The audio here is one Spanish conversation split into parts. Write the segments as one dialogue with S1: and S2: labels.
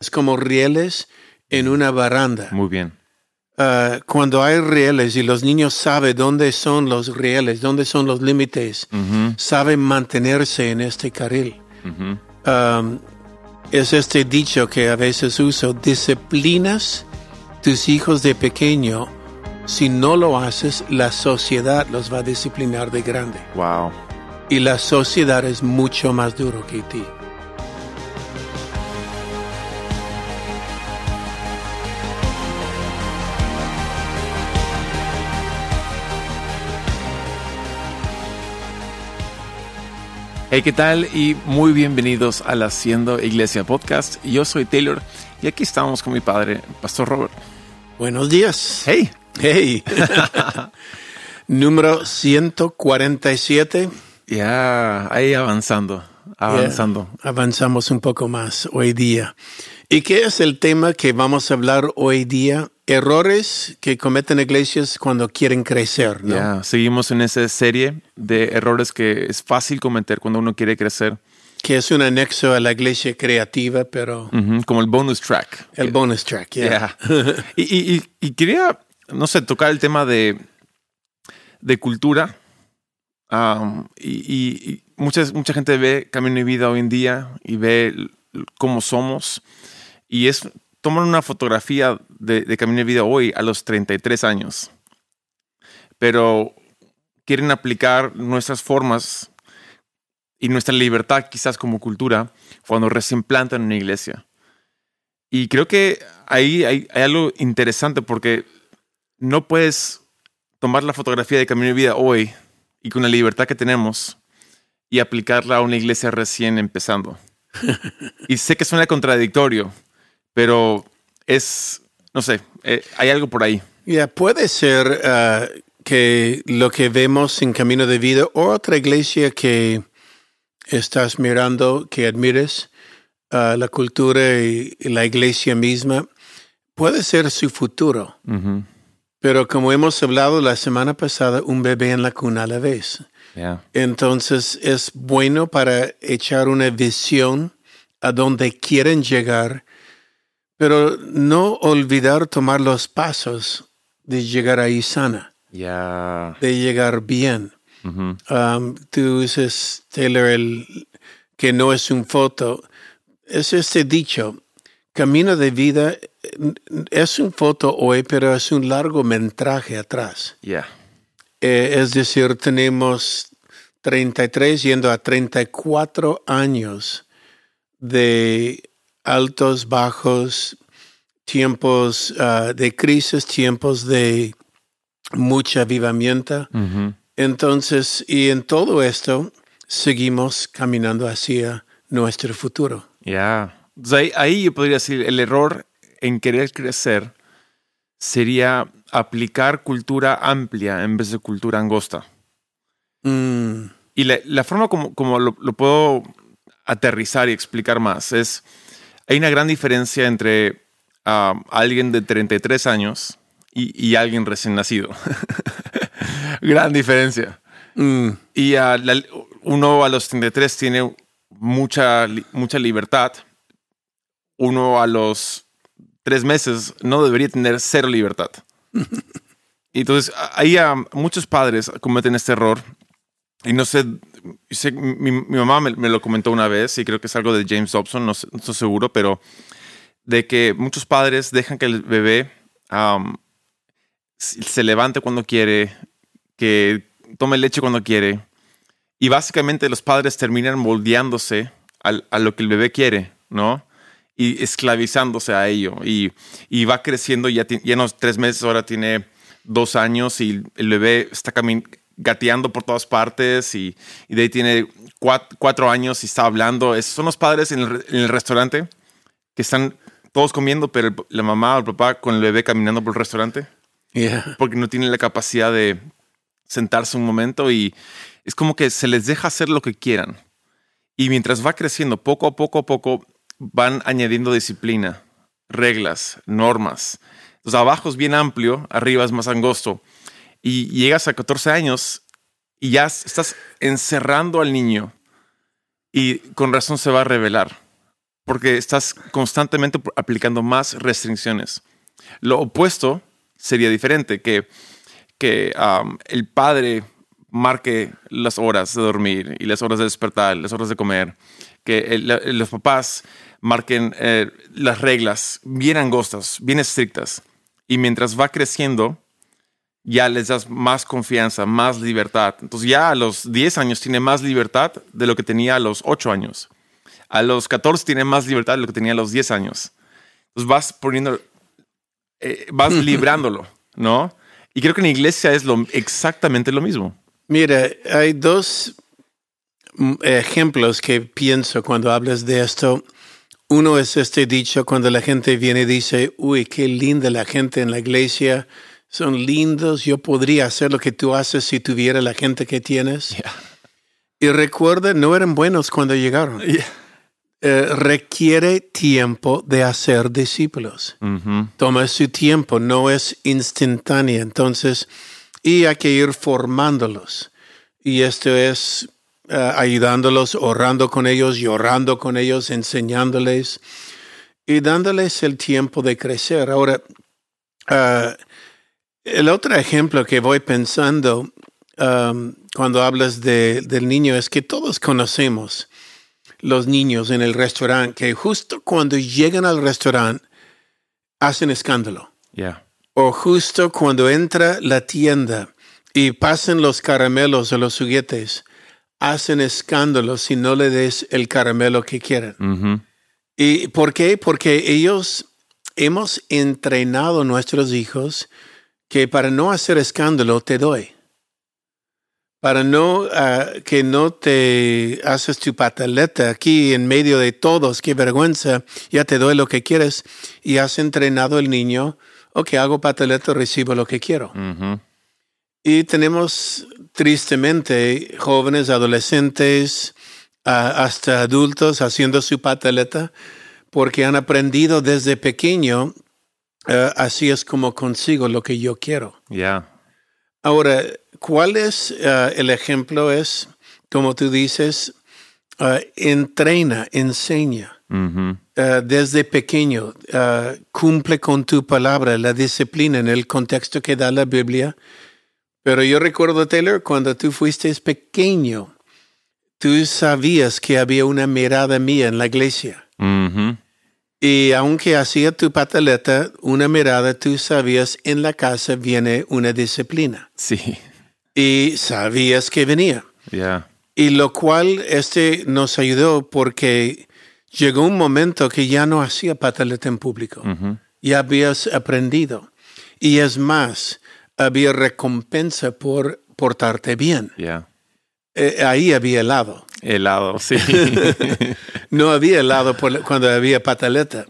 S1: Es como rieles en una baranda.
S2: Muy bien.
S1: Uh, cuando hay rieles y los niños saben dónde son los rieles, dónde son los límites, saben mantenerse en este carril. Um, es este dicho que a veces uso, disciplinas tus hijos de pequeño, si no lo haces, la sociedad los va a disciplinar de grande.
S2: Wow.
S1: Y la sociedad es mucho más duro que ti.
S2: Hey, ¿qué tal? Y muy bienvenidos al Haciendo Iglesia Podcast. Yo soy Taylor y aquí estamos con mi padre, Pastor Robert.
S1: Buenos días.
S2: Hey.
S1: Hey. Número 147.
S2: Ya, ahí avanzando, avanzando.
S1: Yeah, avanzamos un poco más hoy día. ¿Y qué es el tema que vamos a hablar hoy día? Errores que cometen iglesias cuando quieren crecer, ¿no?
S2: Ya, seguimos en esa serie de errores que es fácil cometer cuando uno quiere crecer,
S1: Que es un anexo a la iglesia creativa, pero
S2: Ujú, como el bonus track.
S1: el bonus track, yeah.
S2: Yeah. y, y- y- quería, no sé, tocar el tema de, de cultura. Um, y, y- muchas, mucha gente ve Camino y Vida hoy en día y ve cómo somos. Y es tomar una fotografía de, de Camino y Vida hoy a los 33 años. Pero quieren aplicar nuestras formas y nuestra libertad quizás como cultura cuando recién plantan una iglesia. Y creo que ahí hay, hay algo interesante porque no puedes tomar la fotografía de Camino y Vida hoy y con la libertad que tenemos y aplicarla a una iglesia recién empezando. y sé que suena contradictorio, pero es, no sé, eh, hay algo por ahí.
S1: Ya, puede ser ah, que lo que vemos en Camino de Vida o otra iglesia que estás mirando, que admires, ah, la cultura y, la iglesia misma, puede ser su futuro. Pero como hemos hablado la semana pasada, un bebé en la cuna a la vez.
S2: Yeah.
S1: Entonces es bueno para echar una visión a donde quieren llegar, pero no olvidar tomar los pasos de llegar ahí sana,
S2: Yeah.
S1: de llegar bien. Um, tú dices, Taylor, el, que no es un foto. Es este dicho, camino de vida eh, es un foto hoy, pero es un largometraje atrás.
S2: Yeah.
S1: Eh, es decir, tenemos 33 yendo a 34 años de altos, bajos, tiempos ah, de crisis, tiempos de mucha avivamiento. Entonces, y en todo esto, seguimos caminando hacia nuestro futuro.
S2: Ya. Entonces, ahí, ahí yo podría decir, el error en querer crecer sería aplicar cultura amplia en vez de cultura angosta.
S1: Mm,
S2: Y la, la forma como, como lo, lo puedo aterrizar y explicar más es, hay una gran diferencia entre ah, alguien de 33 años y, y alguien recién nacido. gran diferencia.
S1: mm,
S2: Y la- uno a los 33 tiene mucha, mucha libertad. Uno a los tres meses no debería tener cero libertad. Y Entonces, ahí a muchos padres cometen este error. Y no sé, mi, mi mamá me, lo comentó una vez y creo que es algo de James Dobson, no, estoy seguro, pero de que muchos padres dejan que el bebé se levante cuando quiere, que tome leche cuando quiere. Y básicamente los padres terminan moldeándose al- a lo que el bebé quiere, ¿no? Y esclavizándose a ello. Y, y va creciendo, ya, ti- ya no es tres meses, ahora tiene dos años y el bebé está camin- gateando por todas partes y, y de ahí tiene cuat- cuatro, años y está hablando. Son los padres en el, re- en el restaurante que están todos comiendo, pero la mamá o el papá con el bebé caminando por el restaurante
S1: yeah.
S2: porque no tienen la capacidad de sentarse un momento y es como que se les deja hacer lo que quieran. Y mientras va creciendo, poco a poco a poco van añadiendo disciplina, reglas, normas. Entonces abajo es bien amplio, arriba es más angosto. Y llegas a 14 años y ya estás encerrando al niño y con razón se va a revelar. porque estás constantemente aplicando más restricciones. Lo opuesto sería diferente, que, que el padre marque las horas de dormir y las horas de despertar, las horas de comer, que los papás marquen eh, las reglas bien angostas, bien estrictas, y mientras va creciendo, ya les das más confianza, más libertad. Entonces ya a los 10 años tiene más libertad de lo que tenía a los 8 años. A los 14 tiene más libertad de lo que tenía a los 10 años. Entonces vas poniendo, eh, vas librándolo, ¿no? Y creo que en la iglesia es lo, exactamente lo mismo.
S1: Mira, hay dos mm, ejemplos que pienso cuando hablas de esto. Uno es este dicho cuando la gente viene y dice, uy, qué linda la gente en la iglesia son lindos, yo podría hacer lo que tú haces si tuviera la gente que tienes. Y recuerda, no eran buenos cuando llegaron. Eh, requiere tiempo de hacer discípulos. Toma su tiempo, no es instantánea. Entonces, y hay que ir formándolos. Y esto es eh, ayudándolos, orando con ellos, llorando con ellos, enseñándoles y dándoles el tiempo de crecer. Ahora, uh, el otro ejemplo que voy pensando um, cuando hablas de, del niño es que todos conocemos los niños en el restaurante que justo cuando llegan al restaurante hacen escándalo. O justo cuando entra la tienda y pasan los caramelos o los juguetes, hacen escándalo si no le des el caramelo que quieren.
S2: Mm-hmm.
S1: ¿Y por qué? Porque ellos hemos entrenado a nuestros hijos que para no hacer escándalo te doy. Para no ah, que no te haces tu pataleta aquí en medio de todos, qué vergüenza, ya te doy lo que quieres y has entrenado el niño, ok, hago pataleta, recibo lo que quiero. Y tenemos tristemente jóvenes, adolescentes, ah, hasta adultos haciendo su pataleta porque han aprendido desde pequeño Uh, así es como consigo lo que yo quiero.
S2: Ya.
S1: Ahora, ¿cuál es uh, el ejemplo? Es, como tú dices, uh, entrena, enseña.
S2: Mm-hmm.
S1: desde pequeño, cumple con tu palabra, la disciplina en el contexto que da la Biblia. Pero yo recuerdo, Taylor, cuando tú fuiste pequeño, tú sabías que había una mirada mía en la iglesia.
S2: Mm-hmm.
S1: Y aunque hacía tu pataleta, una mirada, tú sabías en la casa viene una disciplina.
S2: Sí.
S1: Y sabías que venía.
S2: Ya.
S1: Y lo cual este nos ayudó porque llegó un momento que ya no hacía pataleta en público. Ya habías aprendido. Y es más, había recompensa por portarte bien.
S2: Ya.
S1: Eh, ahí había helado.
S2: Helado, sí.
S1: no había helado cuando había pataleta,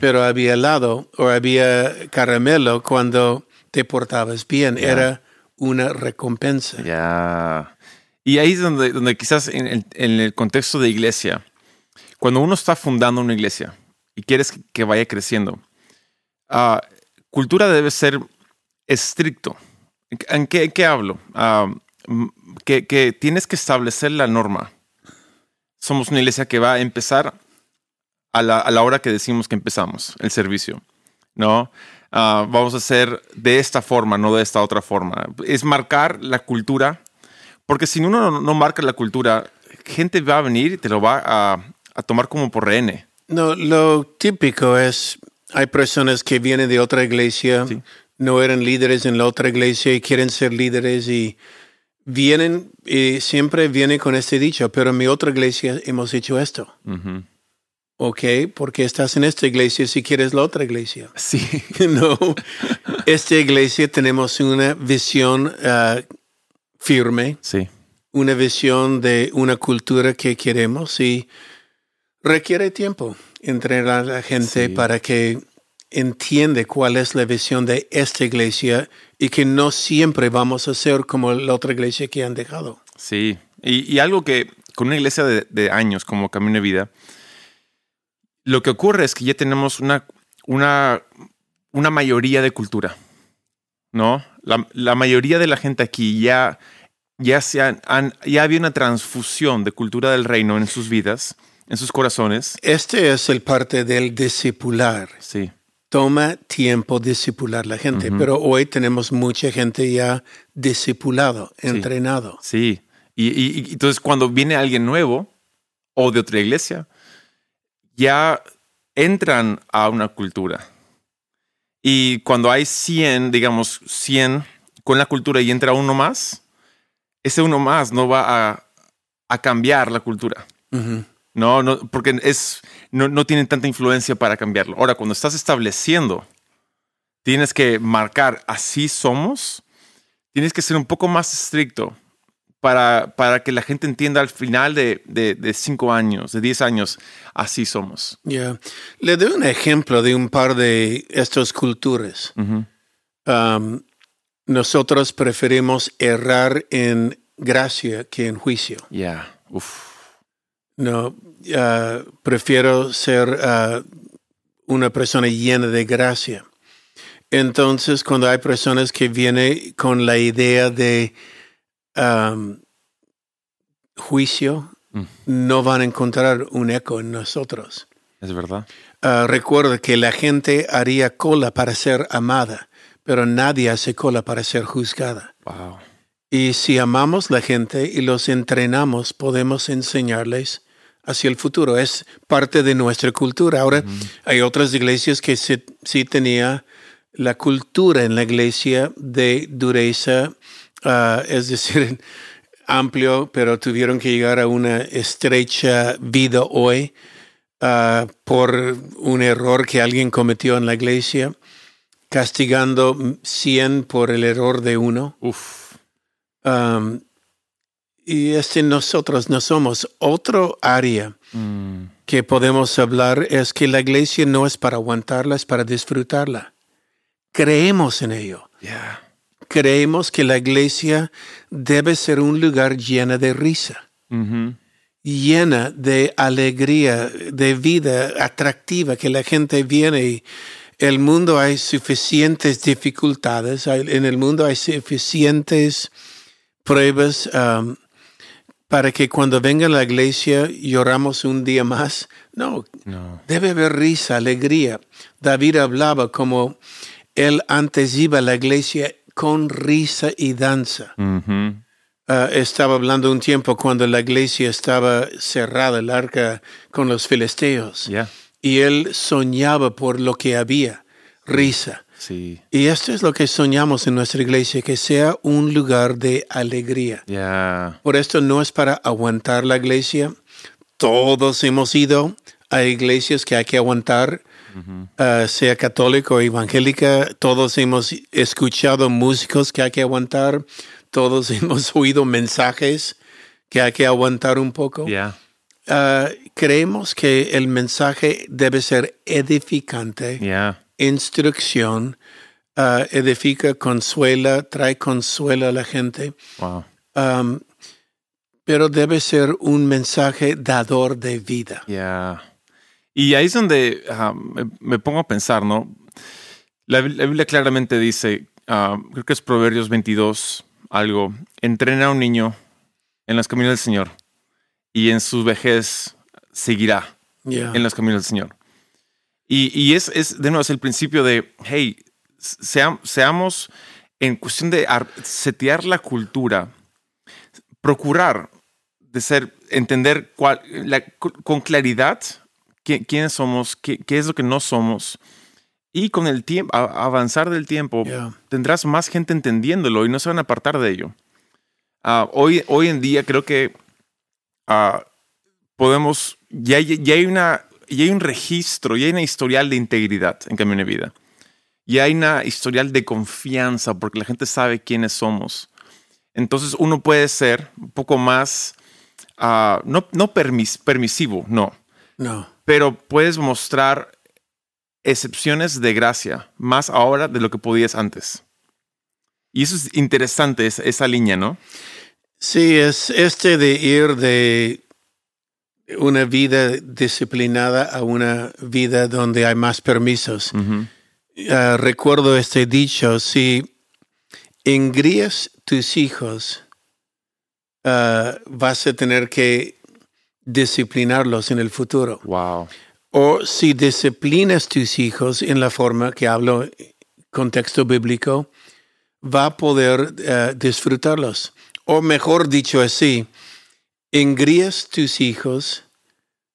S1: pero había helado o había caramelo cuando te portabas bien. Era una recompensa.
S2: Ya. Y ahí es donde, donde quizás en el, en el, contexto de iglesia, cuando uno está fundando una iglesia y quieres que vaya creciendo, uh, cultura debe ser estricto. ¿En qué, en qué hablo? Uh, que, que tienes que establecer la norma somos una iglesia que va a empezar a la, a la hora que decimos que empezamos el servicio, ¿no? Uh, vamos a hacer de esta forma, no de esta otra forma. Es marcar la cultura, porque si uno no, no marca la cultura, gente va a venir y te lo va a, a tomar como por rehén.
S1: No, lo típico es, hay personas que vienen de otra iglesia,
S2: Sí.
S1: no eran líderes en la otra iglesia y quieren ser líderes y vienen y siempre vienen con este dicho, pero en mi otra iglesia hemos hecho esto. Ok, porque estás en esta iglesia si quieres la otra iglesia.
S2: Sí.
S1: no, esta iglesia tenemos una visión ah, firme,
S2: Sí.
S1: una visión de una cultura que queremos y requiere tiempo entrenar a la gente
S2: Sí.
S1: para que entiende cuál es la visión de esta iglesia y que no siempre vamos a ser como la otra iglesia que han dejado.
S2: Sí. Y, y algo que con una iglesia de, de años como Camino de Vida, lo que ocurre es que ya tenemos una, una, una mayoría de cultura, ¿no? La, la mayoría de la gente aquí ya, ya, se han, han- ya había una transfusión de cultura del reino en sus vidas en sus corazones.
S1: Este es el parte del discipular.
S2: Sí.
S1: Toma tiempo discipular la gente, pero hoy tenemos mucha gente ya discipulado, entrenado.
S2: Sí. Y, y- y entonces cuando viene alguien nuevo o de otra iglesia, ya entran a una cultura. Y cuando hay 100, digamos 100 con la cultura y entra uno más, ese uno más no va a, a cambiar la cultura. No, no, porque es, no, no tienen tanta influencia para cambiarlo. Ahora, cuando estás estableciendo, tienes que marcar así somos, tienes que ser un poco más estricto para, para que la gente entienda al final de, de, de cinco años, de diez años, así somos.
S1: Ya. Le doy un ejemplo de un par de estas culturas. Um, nosotros preferimos errar en gracia que en juicio.
S2: Ya, uf.
S1: No, ah, prefiero ser ah, una persona llena de gracia. Entonces, cuando hay personas que vienen con la idea de um, juicio,
S2: Mm.
S1: no van a encontrar un eco en nosotros.
S2: Es verdad.
S1: Ah, recuerda que la gente haría cola para ser amada, pero nadie hace cola para ser juzgada.
S2: Wow.
S1: Y si amamos la gente y los entrenamos, podemos enseñarles hacia el futuro. Es parte de nuestra cultura. Ahora, hay otras iglesias que sí, sí tenía la cultura en la iglesia de dureza, ah, es decir, amplio, pero tuvieron que llegar a una estrecha vida hoy ah, por un error que alguien cometió en la iglesia, castigando 100 por el error de uno.
S2: Uf.
S1: Um, y este nosotros no somos. Otro área
S2: Mm.
S1: que podemos hablar es que la iglesia no es para aguantarla, es para disfrutarla. Creemos en ello. Creemos que la iglesia debe ser un lugar lleno de risa,
S2: Ujú.
S1: llena de alegría, de vida atractiva, que la gente viene y el mundo hay suficientes dificultades, en el mundo hay suficientes pruebas um, para que cuando venga la iglesia lloramos un día más. No,
S2: No.
S1: debe haber risa, alegría. David hablaba como él antes iba a la iglesia con risa y danza. Ah, estaba hablando un tiempo cuando la iglesia estaba cerrada, el arca con los filisteos. Y él soñaba por lo que había, risa.
S2: Sí.
S1: Y esto es lo que soñamos en nuestra iglesia, que sea un lugar de alegría.
S2: Ya.
S1: Por esto no es para aguantar la iglesia. Todos hemos ido a iglesias que hay que aguantar, ah, sea católico o evangélica. Todos hemos escuchado músicos que hay que aguantar. Todos hemos oído mensajes que hay que aguantar un poco.
S2: Ya.
S1: Ah, creemos que el mensaje debe ser edificante
S2: Ya.
S1: Instrucción, ah, edifica, consuela, trae consuelo a la gente,
S2: Wow.
S1: um, pero debe ser un mensaje dador de vida.
S2: Y ahí es donde ah, me, me pongo a pensar, ¿no? La, Bi- la Biblia claramente dice, ah, creo que es Proverbios 22, algo, entrena a un niño en los caminos del Señor y en su vejez seguirá
S1: Yeah.
S2: en los caminos del Señor. Y, y es, es, de nuevo, es el principio de, hey, seam- seamos en cuestión de ar- setear la cultura, procurar de ser, entender cuál, la- con claridad qui- quiénes somos, qué, qué es lo que no somos. Y con el tiempo, avanzar del tiempo,
S1: Yeah.
S2: tendrás más gente entendiéndolo y no se van a apartar de ello. Ah, hoy, hoy en día creo que ah, podemos, ya, ya, hay una, ya hay un registro, ya hay una historial de integridad en Camino de Vida. Ya hay una historial de confianza porque la gente sabe quiénes somos. Entonces uno puede ser un poco más, ah, no, no permis- permisivo, no,
S1: No.
S2: pero puedes mostrar excepciones de gracia más ahora de lo que podías antes. Y eso es interesante, es- esa línea, ¿no?
S1: Sí, es este de ir de una vida disciplinada a una vida donde hay más permisos. Ah, recuerdo este dicho, si engrías tus hijos, ah, vas a tener que disciplinarlos en el futuro.
S2: Wow.
S1: O si disciplinas tus hijos en la forma que hablo, contexto bíblico, va a poder eh, disfrutarlos. O mejor dicho así, engrías tus hijos,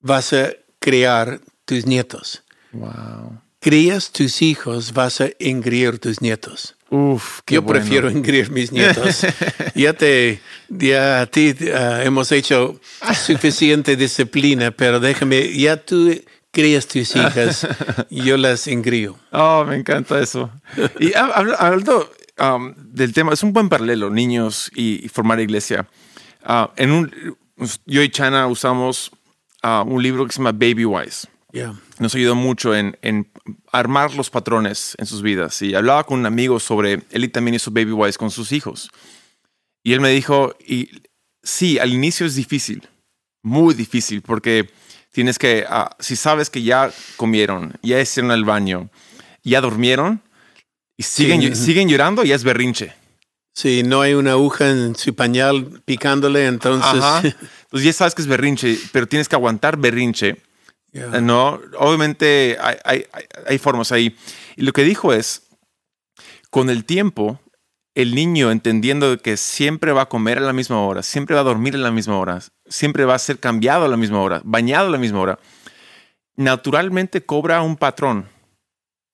S1: vas a criar tus nietos.
S2: Wow.
S1: Crías tus hijos, vas a engreír tus nietos.
S2: Uf, qué
S1: Yo
S2: bueno.
S1: prefiero engreír mis nietos. ya te, ya a ti ah, hemos hecho suficiente disciplina, pero déjame, ya tú crías tus hijas, yo las engrío.
S2: Oh, me encanta eso. Y hab- habla- hablando um, del tema, es un buen paralelo, niños y, y formar iglesia. Ah, en un, yo y Chana usamos ah, un libro que se llama Baby Wise.
S1: Ya.
S2: Nos ayudó mucho en, en armar los patrones en sus vidas. Y hablaba con un amigo sobre, él también hizo Baby Wise con sus hijos. Y él me dijo, y sí, al inicio es difícil, muy difícil, porque tienes que, ah, si sabes que ya comieron, ya hicieron el baño, ya durmieron, y siguen,
S1: Sí.
S2: siguen llorando, ya es berrinche.
S1: Si no hay una aguja en su pañal picándole, entonces...
S2: Ajá. Entonces ya sabes que es berrinche, pero tienes que aguantar berrinche.
S1: Ya.
S2: No, obviamente hay- hay formas ahí. Y lo que dijo es, con el tiempo, el niño entendiendo que siempre va a comer a la misma hora, siempre va a dormir a la misma hora, siempre va a ser cambiado a la misma hora, bañado a la misma hora, naturalmente cobra un patrón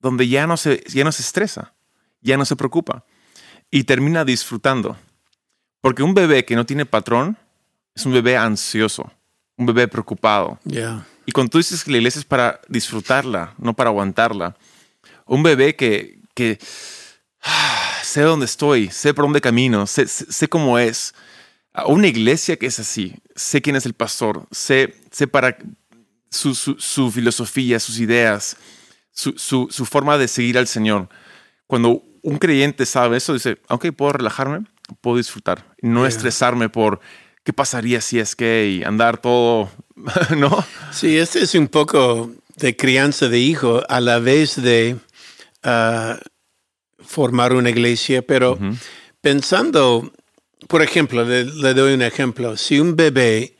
S2: donde ya no se, ya no se estresa, ya no se preocupa y termina disfrutando. Porque un bebé que no tiene patrón es un bebé ansioso, un bebé preocupado. Y cuando tú dices que la iglesia es para disfrutarla, no para aguantarla, un bebé que, que ah, sé dónde estoy, sé por dónde camino, sé, sé, sé cómo es. A Una iglesia que es así, sé quién es el pastor, sé, sé para su, su- su filosofía, sus ideas, su, su- su forma de seguir al Señor. Cuando un creyente sabe eso, dice, ok, puedo relajarme, puedo disfrutar, no
S1: Yeah.
S2: estresarme por qué pasaría si es que y andar todo, ¿no?
S1: Sí, este es un poco de crianza de hijo a la vez de ah, formar una iglesia, pero pensando, por ejemplo, le, le doy un ejemplo, si un bebé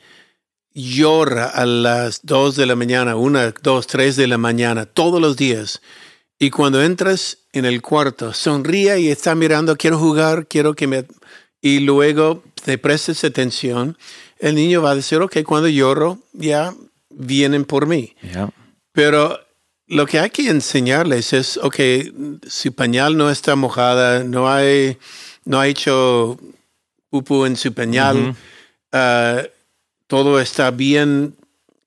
S1: llora a las 2 de la mañana, una, dos, tres de la mañana, todos los días, y cuando entras en el cuarto, sonríe y está mirando, quiero jugar, quiero que me... Y luego te prestes atención, el niño va a decir, ok, cuando lloro, ya vienen por mí.
S2: Yeah.
S1: Pero lo que hay que enseñarles es, ok, su pañal no está mojada, no hay, no ha hecho pupú en su pañal,
S2: Ujú.
S1: ah, todo está bien,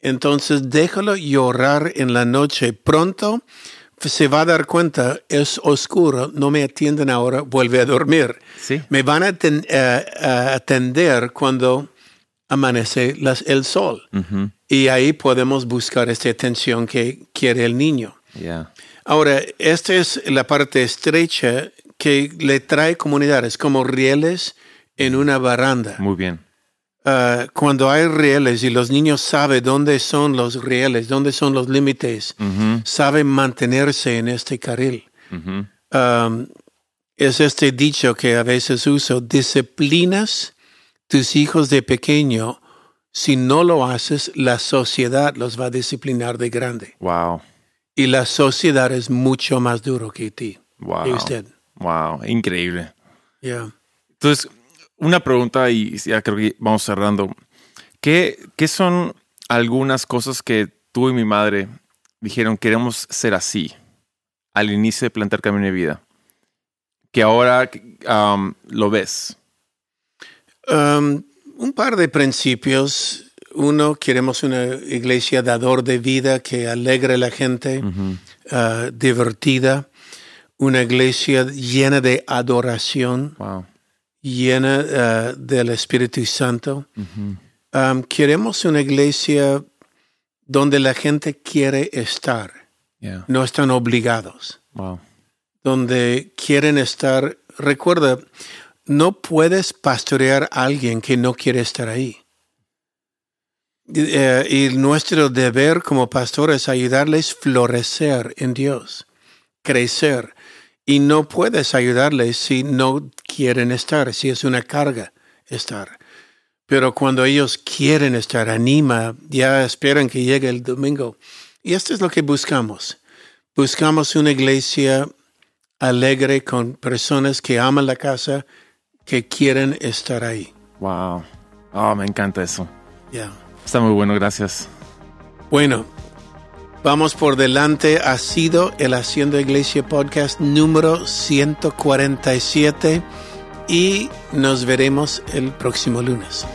S1: entonces déjalo llorar en la noche. Pronto se va a dar cuenta, es oscuro, no me atienden ahora, vuelve a dormir.
S2: Sí.
S1: Me van a, eh, a atender cuando amanece las- el sol. Y ahí podemos buscar esta atención que quiere el niño.
S2: Yeah.
S1: Ahora, esta es la parte estrecha que le trae comunidades, como rieles en una baranda.
S2: Muy bien.
S1: Ah, cuando hay rieles y los niños saben dónde son los rieles, dónde son los límites,
S2: Ujú,
S1: saben mantenerse en este carril.
S2: ujú.
S1: Um, es este dicho que a veces uso, disciplinas tus hijos de pequeño, si no lo haces, la sociedad los va a disciplinar de grande.
S2: Wow.
S1: Y la sociedad es mucho más duro que ti.
S2: Wow.
S1: que usted.
S2: Wow. Increíble.
S1: Yeah.
S2: Entonces, una pregunta y ya creo que vamos cerrando. ¿Qué, ¿Qué son algunas cosas que tú y mi madre dijeron queremos ser así al inicio de plantar camino de vida? Que ahora um, lo ves.
S1: Um, un par de principios. Uno, queremos una iglesia dador de vida que alegre a la gente, uh, divertida. Una iglesia llena de adoración,
S2: Wow.
S1: Llena uh, del Espíritu Santo. Um, queremos una iglesia donde la gente quiere estar,
S2: Yeah.
S1: no están obligados,
S2: Wow.
S1: donde quieren estar. Recuerda, no puedes pastorear a alguien que no quiere estar ahí. Y, eh, y nuestro deber como pastor es ayudarles a florecer en Dios, crecer. Y no puedes ayudarles si no quieren estar, si es una carga estar. Pero cuando ellos quieren estar, anima, ya esperan que llegue el domingo. Y esto es lo que buscamos. Buscamos una iglesia alegre con personas que aman la casa, que quieren estar ahí.
S2: Wow. Oh, me encanta eso.
S1: Ya.
S2: Está muy bueno, gracias.
S1: Bueno, vamos por delante. Ha sido el Haciendo Iglesia Podcast número 147 y nos veremos el próximo lunes.